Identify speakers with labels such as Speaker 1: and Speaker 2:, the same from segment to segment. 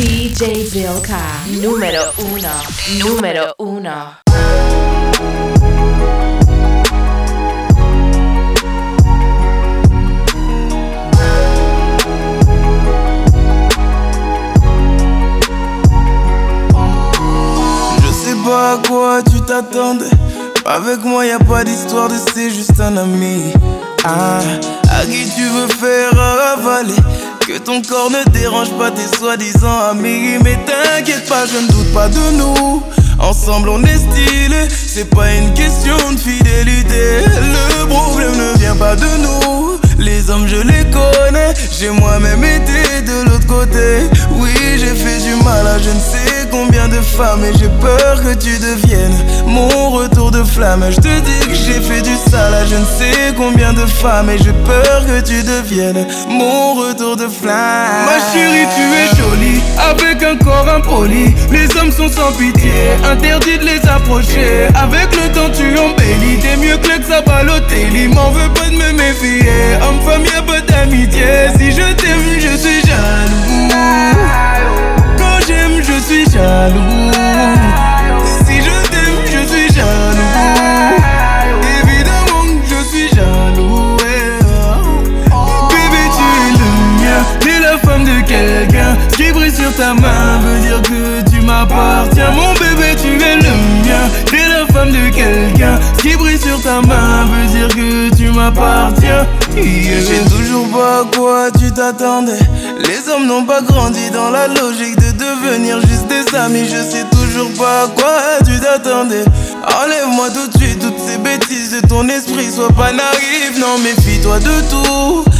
Speaker 1: DJ Bilka, número uno, número uno.
Speaker 2: Je sais pas à quoi tu t'attendais. Avec moi, y a pas d'histoire de c'est juste un ami. Ah, à qui tu veux faire avaler? Que ton corps ne dérange pas tes soi-disant amis. Mais t'inquiète pas, je ne doute pas de nous. Ensemble on est stylé, c'est pas une question de fidélité. Le problème ne vient pas de nous. Les hommes je les connais, j'ai moi-même été de l'autre côté. Oui, j'ai fait du mal à je ne sais femmes et j'ai peur que tu deviennes mon retour de flamme. Je te dis que j'ai fait du sale à je ne sais combien de femmes et j'ai peur que tu deviennes mon retour de flamme. Ma chérie, tu es jolie avec un corps impoli. Les hommes sont sans pitié, interdit de les approcher. Avec le temps, tu embellis, t'es mieux que le Balotelli. M'en veux pas Ce qui brille sur ta main veut dire que tu m'appartiens. Mon bébé, tu es le mien. T'es la femme de quelqu'un. Ce qui brille sur ta main veut dire que tu m'appartiens. Je sais toujours pas à quoi tu t'attendais. Les hommes n'ont pas grandi dans la logique de devenir juste des amis. Je sais toujours pas à quoi tu t'attendais. Enlève-moi tout de suite toutes ces bêtises de ton esprit. Sois pas naïf, non, méfie-toi de tout.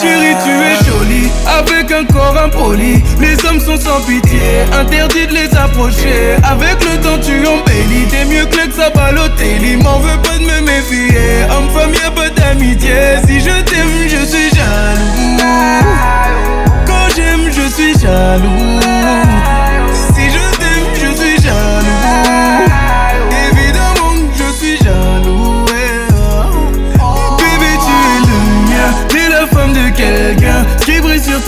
Speaker 2: Chérie, tu es jolie avec un corps impoli. Les hommes sont sans pitié, interdit de les approcher. Avec le temps,